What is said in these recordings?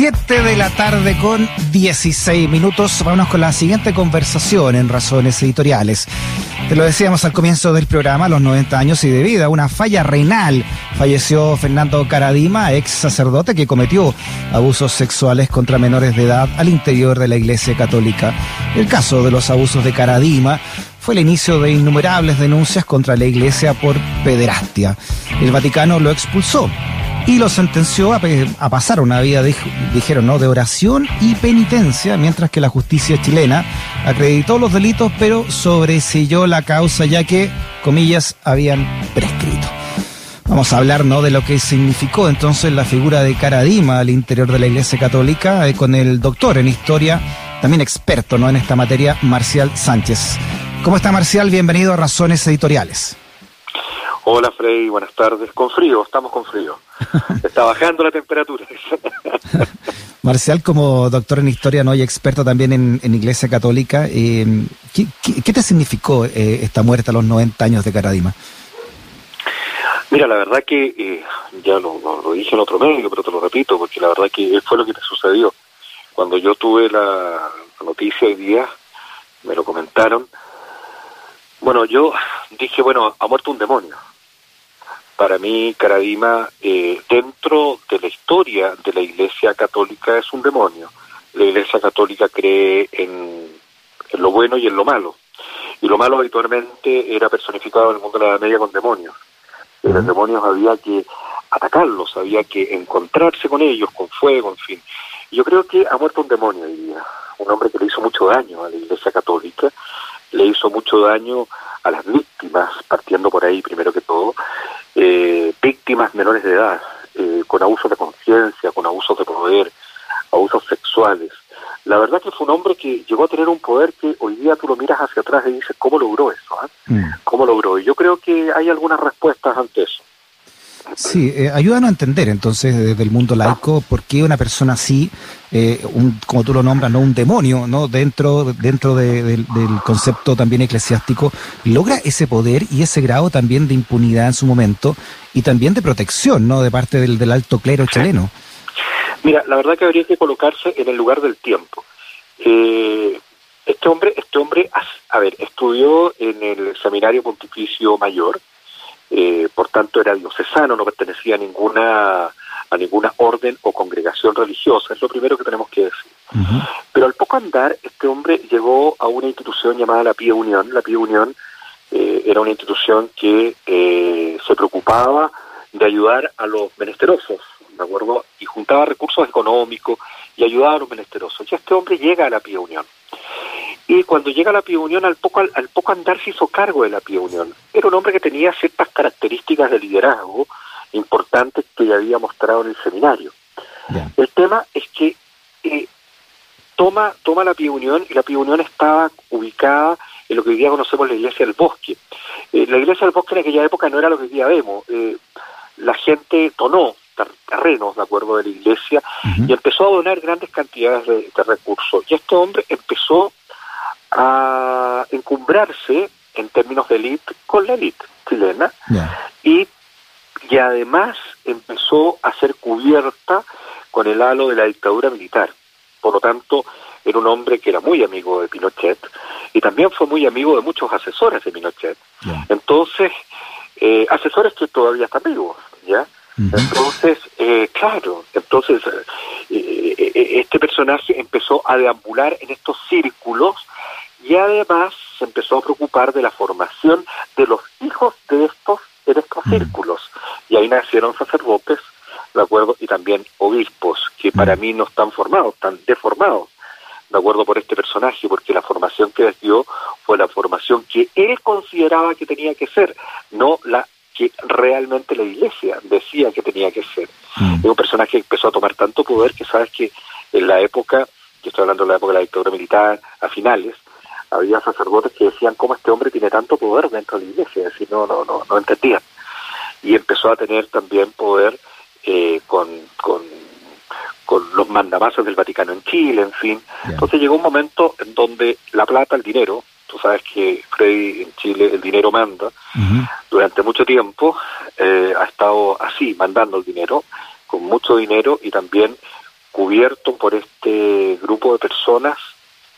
7 de la tarde con 16 minutos. Vámonos con la siguiente conversación en Razones Editoriales. Te lo decíamos al comienzo del programa, a los 90 años y debido a una falla renal, falleció Fernando Caradima, ex sacerdote que cometió abusos sexuales contra menores de edad al interior de la Iglesia Católica. El caso de los abusos de Caradima fue el inicio de innumerables denuncias contra la Iglesia por pederastia. El Vaticano lo expulsó y lo sentenció a, pasar una vida, dijeron, ¿no? de oración y penitencia, mientras que la justicia chilena acreditó los delitos, pero sobreselló la causa, ya que, comillas, habían prescrito. Vamos a hablar ¿no? de lo que significó entonces la figura de Caradima al interior de la Iglesia Católica eh, con el doctor en historia, también experto ¿no? en esta materia, Marcial Sánchez. ¿Cómo está Marcial? Bienvenido a Razones Editoriales. Hola Freddy, buenas tardes. Con frío, estamos con frío. Está bajando la temperatura. Marcial, como doctor en historia ¿no? y experto también en, Iglesia Católica, eh, ¿qué, te significó eh, esta muerte a los 90 años de Caradima? Mira, la verdad que eh, ya lo, dije en otro medio, pero te lo repito, porque la verdad que fue lo que me sucedió. Cuando yo tuve la noticia hoy día, me lo comentaron, bueno, yo dije, bueno, ha muerto un demonio para mí Caradima, eh, dentro de la historia de la Iglesia Católica, es un demonio. La Iglesia Católica cree en, lo bueno y en lo malo. Y lo malo habitualmente era personificado en el mundo de la Edad Media con demonios. Y los demonios había que atacarlos, había que encontrarse con ellos, con fuego, en fin. Yo creo que ha muerto un demonio hoy día, un hombre que le hizo mucho daño a la Iglesia Católica, le hizo mucho daño a las víctimas, partiendo por ahí primero que todo, eh, víctimas menores de edad, eh, con abusos de conciencia, con abusos de poder, abusos sexuales. La verdad que fue un hombre que llegó a tener un poder que hoy día tú lo miras hacia atrás y dices, ¿cómo logró eso? Ah? Mm. ¿Cómo logró? Y yo creo que hay algunas respuestas ante eso. Sí, eh, ayúdanos a entender entonces desde el mundo laico por qué una persona así, eh, un, como tú lo nombras, no un demonio, no dentro dentro del concepto también eclesiástico logra ese poder y ese grado también de impunidad en su momento y también de protección, no, de parte del, del alto clero chileno. Mira, la verdad que habría que colocarse en el lugar del tiempo. Eh, este hombre, este hombre, a ver, estudió en el seminario pontificio mayor eh, por tanto era diocesano, no pertenecía a ninguna a ninguna orden o congregación religiosa, es lo primero que tenemos que decir. Pero al poco andar, este hombre llegó a una institución llamada la Pía Unión. La Pía Unión eh, era una institución que eh, se preocupaba de ayudar a los menesterosos, ¿de acuerdo? Y juntaba recursos económicos y ayudaba a los menesterosos. Y este hombre llega a la Pía Unión. Y cuando llega a la Pía Unión, al poco, al, poco andar se hizo cargo de la Pía Unión. Era un hombre que tenía ciertas características de liderazgo importantes que ya había mostrado en el seminario. El tema es que eh, toma, toma la Pía Unión y la Pía Unión estaba ubicada en lo que hoy día conocemos la Iglesia del Bosque. Eh, la Iglesia del Bosque en aquella época no era lo que hoy día vemos. Eh, la gente donó terrenos, de acuerdo, de la Iglesia y empezó a donar grandes cantidades de, de recursos. Y este hombre empezó a encumbrarse en términos de élite con la élite chilena y, y además empezó a ser cubierta con el halo de la dictadura militar. Por lo tanto, era un hombre que era muy amigo de Pinochet y también fue muy amigo de muchos asesores de Pinochet. Entonces, eh, asesores que todavía están vivos, ¿ya? Entonces, eh, claro, entonces eh, este personaje empezó a deambular en estos círculos y además se empezó a preocupar de la formación de los hijos de estos de estos círculos y ahí nacieron sacerdotes de acuerdo y también obispos que para mm. mí no están formados están deformados de acuerdo por este personaje porque la formación que les dio fue la formación que él consideraba que tenía que ser no la que realmente la iglesia decía que tenía que ser. Mm. es un personaje que empezó a tomar tanto poder que sabes que en la época que estoy hablando de la época de la dictadura militar a finales había sacerdotes que decían cómo este hombre tiene tanto poder dentro de la iglesia, es decir, no, no, no, no entendían. Y empezó a tener también poder eh, con, con, con los mandamases del Vaticano en Chile, en fin. Entonces llegó un momento en donde la plata, el dinero, tú sabes que Freddy en Chile el dinero manda, durante mucho tiempo eh, ha estado así, mandando el dinero, con mucho dinero y también cubierto por este grupo de personas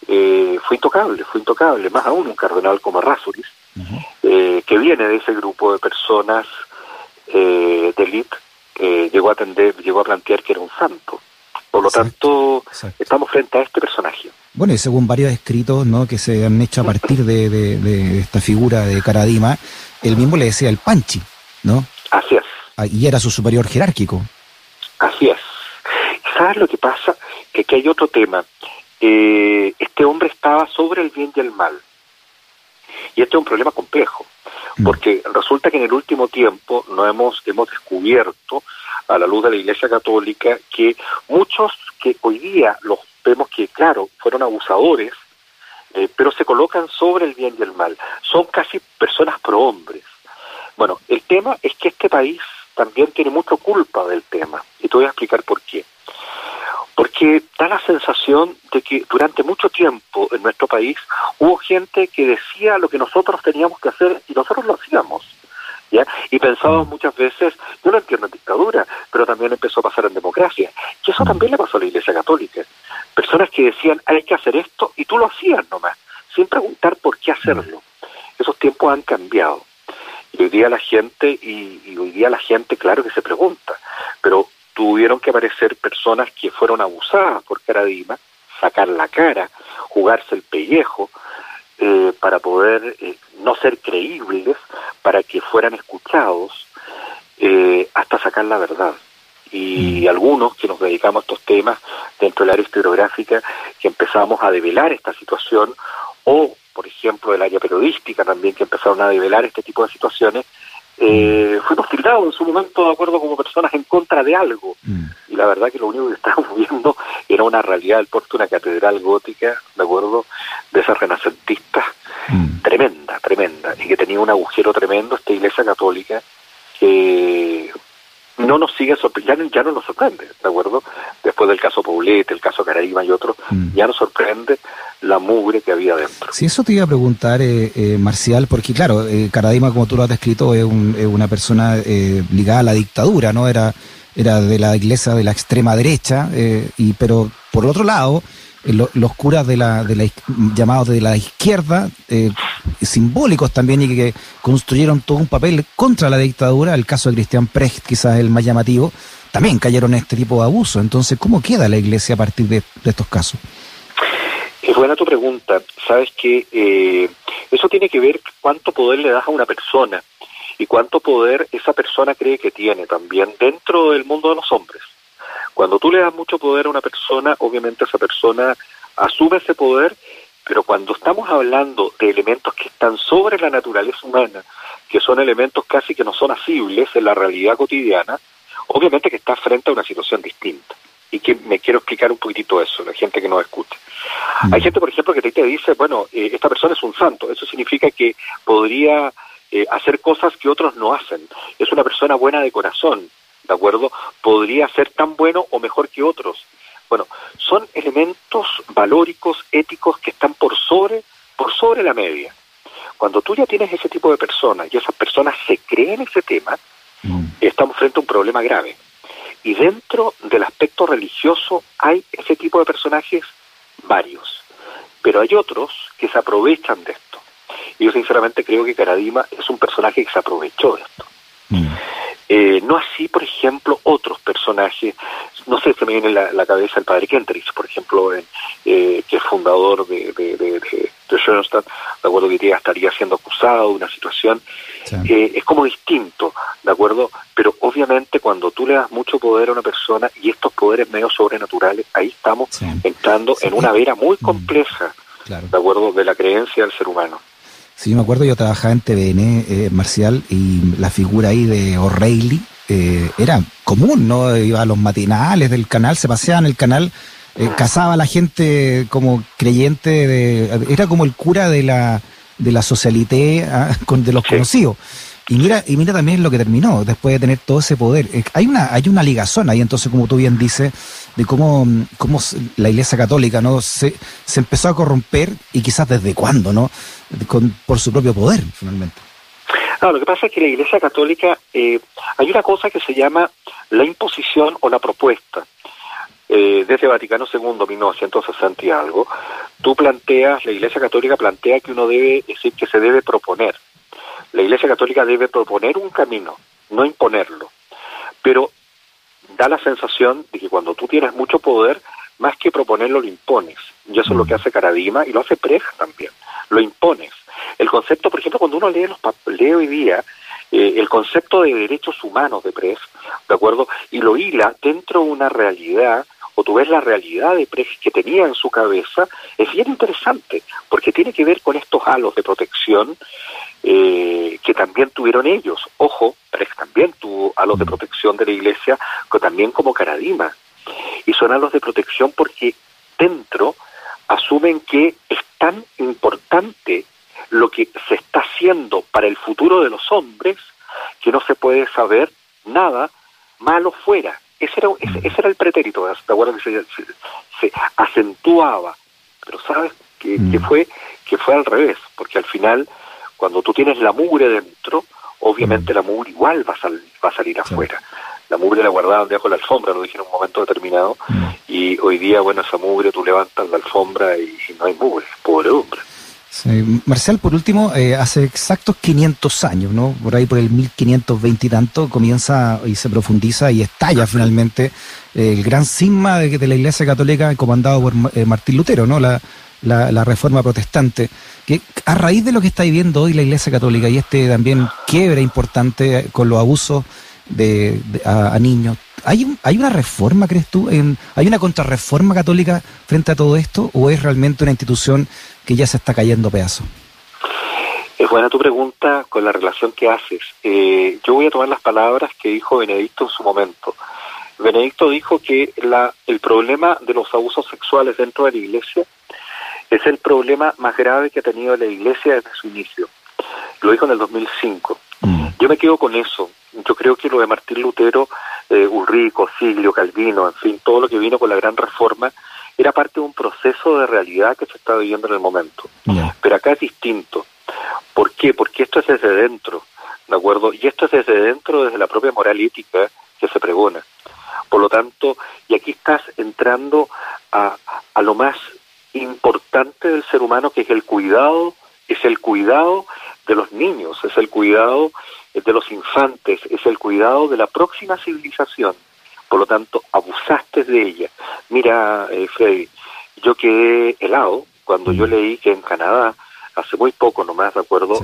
eh, fue intocable, fue intocable, más aún un cardenal como Rasuris, eh, que viene de ese grupo de personas eh, de élite, llegó a atender, llegó a plantear que era un santo. Por lo tanto, estamos frente a este personaje. Bueno, y según varios escritos ¿no? que se han hecho a partir de, esta figura de Caradima, él mismo le decía el Panchi, ¿no? Así es. Ah, y era su superior jerárquico. Así es. ¿Sabes lo que pasa? Que aquí hay otro tema. Eh, este hombre estaba sobre el bien y el mal. Y este es un problema complejo, mm. porque resulta que en el último tiempo no hemos, hemos descubierto a la luz de la Iglesia Católica que muchos que hoy día los vemos que, claro, fueron abusadores, eh, pero se colocan sobre el bien y el mal. Son casi personas pro hombres. Bueno, el tema es que este país también tiene mucha culpa del tema, y te voy a explicar por qué porque da la sensación de que durante mucho tiempo en nuestro país hubo gente que decía lo que nosotros teníamos que hacer y nosotros lo hacíamos. ¿Ya? Y pensábamos mm. muchas veces, yo lo entiendo en dictadura, pero también empezó a pasar en democracia. Y eso también le pasó a la Iglesia Católica. Personas que decían, hay que hacer esto, y tú lo hacías nomás, sin preguntar por qué hacerlo. Esos tiempos han cambiado. Y hoy día la gente, y, y hoy día la gente, claro que se pregunta, tuvieron que aparecer personas que fueron abusadas por Caradima, sacar la cara, jugarse el pellejo, eh, para poder eh, no ser creíbles, para que fueran escuchados, eh, hasta sacar la verdad. Y mm. algunos que nos dedicamos a estos temas dentro del área historiográfica, que empezamos a develar esta situación, o por ejemplo del área periodística también, que empezaron a develar este tipo de situaciones, eh, fuimos tildados en su momento de acuerdo como personas en contra de algo. Mm. Y la verdad que lo único que estábamos viendo era una realidad del puerto, una catedral gótica, de acuerdo, de esas renacentistas, mm. tremenda, tremenda, y que tenía un agujero tremendo esta iglesia católica que no nos sigue sorprendiendo, ya, no nos sorprende, ¿de acuerdo? Después del caso Poblete, el caso Caraíba y otros, mm. ya nos sorprende la mugre que había dentro. Si eso te iba a preguntar, eh, eh, Marcial, porque claro, eh, Caradima, como tú lo has descrito, es, una persona eh, ligada a la dictadura, ¿no? Era, era de la iglesia de la extrema derecha, y pero por otro lado, los curas de la, de la llamados de la izquierda, simbólicos también, y que, construyeron todo un papel contra la dictadura, el caso de Cristian Precht quizás el más llamativo, también cayeron en este tipo de abuso. Entonces, ¿cómo queda la iglesia a partir de estos casos? Es buena tu pregunta. Sabes que eh, eso tiene que ver cuánto poder le das a una persona y cuánto poder esa persona cree que tiene también dentro del mundo de los hombres. Cuando tú le das mucho poder a una persona, obviamente esa persona asume ese poder, pero cuando estamos hablando de elementos que están sobre la naturaleza humana, que son elementos casi que no son asibles en la realidad cotidiana, obviamente que está frente a una situación distinta y que me quiero explicar un poquitito eso, la gente que nos escucha. Hay mm. gente, por ejemplo, que te dice, bueno, eh, esta persona es un santo, eso significa que podría eh, hacer cosas que otros no hacen, es una persona buena de corazón, ¿de acuerdo? Podría ser tan bueno o mejor que otros. Bueno, son elementos valóricos, éticos que están por sobre, por sobre la media. Cuando tú ya tienes ese tipo de personas y esas personas se creen ese tema, mm. estamos frente a un problema grave. Y dentro del aspecto religioso hay ese tipo de personajes varios, pero hay otros que se aprovechan de esto. Y yo sinceramente creo que Caradima es un personaje que se aprovechó de esto. Mm. Eh, no así, por ejemplo, otros personajes, no sé, se me viene la, la cabeza el padre Kentrich, por ejemplo, eh, que es fundador de, de, de, de, Schoenstatt, de acuerdo que estaría siendo acusado de una situación, eh, es como distinto, ¿de acuerdo? Pero obviamente cuando tú le das mucho poder a una persona y estos poderes medio sobrenaturales, ahí estamos entrando en una vera muy mm. compleja, ¿de acuerdo? De la creencia del ser humano. Sí, yo me acuerdo, yo trabajaba en TVN eh, Marcial y la figura ahí de O'Reilly eh, era común, ¿no? Iba a los matinales del canal, se paseaba en el canal, eh, casaba a la gente como creyente, de, era como el cura de la, de la socialité ah, con, de los conocidos. Y mira, y mira también lo que terminó, después de tener todo ese poder. Hay una, hay una ligazón ahí, entonces, como tú bien dices, de cómo, cómo la Iglesia Católica no se, se empezó a corromper y quizás desde cuándo, ¿no? Con, por su propio poder, finalmente. No, lo que pasa es que la Iglesia Católica, eh, hay una cosa que se llama la imposición o la propuesta. eh, desde Vaticano II, 1960 y algo, tú planteas, la Iglesia Católica plantea que uno debe, decir, que se debe proponer. La Iglesia Católica debe proponer un camino, no imponerlo. Pero da la sensación de que cuando tú tienes mucho poder, más que proponerlo, lo impones. Y eso es lo que hace Caradima y lo hace Preja también. Lo impones. El concepto, por ejemplo, cuando uno lee, los lee hoy día, eh, el concepto de derechos humanos de Pres, ¿de acuerdo? Y lo hila dentro de una realidad, o tú ves la realidad de Pres que tenía en su cabeza, es bien interesante, porque tiene que ver con estos halos de protección eh, que también tuvieron ellos. Ojo, Pres también tuvo halos de protección de la iglesia, que también como Caradima. Y son halos de protección porque dentro asumen que es tan importante lo que se está haciendo para el futuro de los hombres que no se puede saber nada malo fuera. Ese era, ese, era el pretérito, ¿te acuerdas que se, acentuaba? Pero sabes que, que, mm. fue que fue al revés, porque al final, cuando tú tienes la mugre dentro, obviamente mm. la mugre igual va a, va a salir afuera. La mugre la guardaban debajo de la alfombra, lo dije en un momento determinado, mm. y hoy día, bueno, esa mugre tú levantas la alfombra y, y no hay mugre, pobre hombre. Marcial, por último, eh, hace exactos 500 años, ¿no? Por ahí por el 1520 y tanto, comienza y se profundiza y estalla finalmente eh, el gran cisma de, de, la Iglesia Católica comandado por eh, Martín Lutero, ¿no? La, la, reforma protestante, que a raíz de lo que está viviendo hoy la Iglesia Católica y este también quiebre importante con los abusos de, a, niños, ¿hay, ¿hay una reforma, crees tú? En, ¿Hay una contrarreforma católica frente a todo esto o es realmente una institución que ya se está cayendo pedazo? Es buena tu pregunta con la relación que haces. Eh, yo voy a tomar las palabras que dijo Benedicto en su momento. Benedicto dijo que la, el problema de los abusos sexuales dentro de la iglesia es el problema más grave que ha tenido la iglesia desde su inicio. Lo dijo en el 2005. Yo me quedo con eso. Yo creo que lo de Martín Lutero, eh, Ulrico, Siglio, Calvino, en fin, todo lo que vino con la gran reforma, era parte de un proceso de realidad que se está viviendo en el momento. Pero acá es distinto. ¿Por qué? Porque esto es desde dentro, ¿de acuerdo? Y esto es desde dentro, desde la propia moral ética que se pregona. Por lo tanto, y aquí estás entrando a, a lo más importante del ser humano, que es el cuidado, es el cuidado de los niños, es el cuidado de los infantes, es el cuidado de la próxima civilización por lo tanto abusaste de ella. Mira, eh, Freddy, yo quedé helado cuando yo mm. leí que en Canadá, hace muy poco nomás, de acuerdo,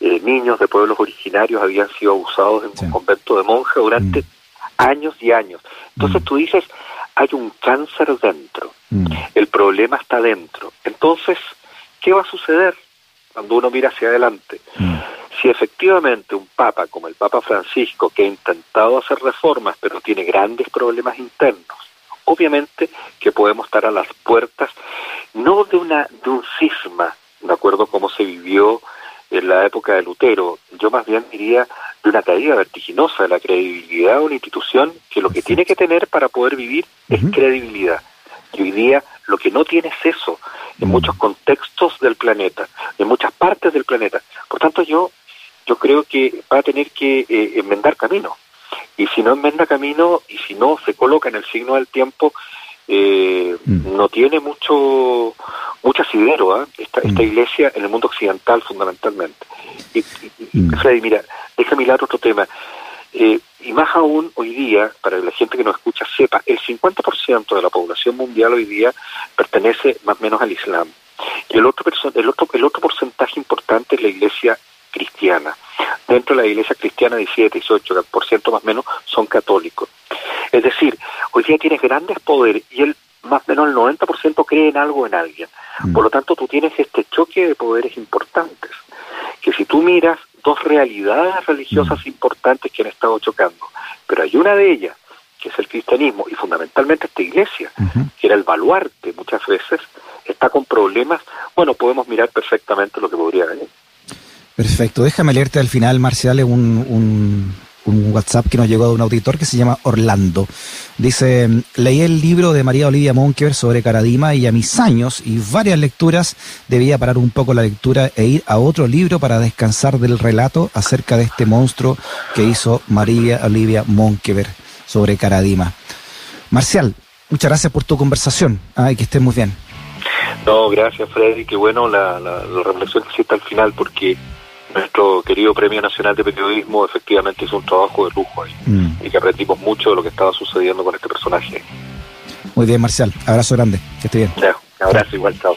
eh, niños de pueblos originarios habían sido abusados en un convento de monjas durante mm. años y años. Entonces mm. tú dices, hay un cáncer dentro, el problema está dentro. Entonces, ¿qué va a suceder cuando uno mira hacia adelante? si efectivamente un papa como el Papa Francisco, que ha intentado hacer reformas, pero tiene grandes problemas internos, obviamente que podemos estar a las puertas no de una de un cisma, de acuerdo como se vivió en la época de Lutero, yo más bien diría de una caída vertiginosa de la credibilidad de una institución que lo que tiene que tener para poder vivir es credibilidad. Y hoy día lo que no tiene es eso en muchos contextos del planeta, en muchas partes del planeta. Por tanto, yo yo creo que va a tener que eh, enmendar camino. Y si no enmenda camino y si no se coloca en el signo del tiempo, eh, mm. no tiene mucho mucho asidero ¿eh? esta, esta mm. iglesia en el mundo occidental fundamentalmente. Y, y, mm. Freddy, mira, déjame mirar otro tema. Eh, y más aún hoy día, para que la gente que nos escucha sepa, el 50% de la población mundial hoy día pertenece más o menos al Islam. Y el otro, el otro, el otro porcentaje importante es la iglesia cristiana. Dentro de la iglesia cristiana, 17, 18% más o menos son católicos. Es decir, hoy día tienes grandes poderes y el más o menos el 90% cree en algo en alguien. Mm. Por lo tanto, tú tienes este choque de poderes importantes, que si tú miras dos realidades religiosas mm. importantes que han estado chocando, pero hay una de ellas, que es el cristianismo, y fundamentalmente esta iglesia, que era el baluarte muchas veces, está con problemas, bueno, podemos mirar perfectamente lo que podría venir. Perfecto. Déjame leerte al final, Marcial, un, un, un, WhatsApp que nos llegó de un auditor que se llama Orlando. Dice, leí el libro de María Olivia Monker sobre Caradima y a mis años y varias lecturas debía parar un poco la lectura e ir a otro libro para descansar del relato acerca de este monstruo que hizo María Olivia Monkever sobre Caradima. Marcial, Muchas gracias por tu conversación. Ay, que estés muy bien. No, gracias Freddy, qué bueno la, la, la reflexión que hiciste al final, porque nuestro querido Premio Nacional de Periodismo efectivamente hizo un trabajo de lujo ahí mm. y que aprendimos mucho de lo que estaba sucediendo con este personaje. Muy bien, Marcial. Abrazo grande. Que esté bien. un abrazo igual, chao.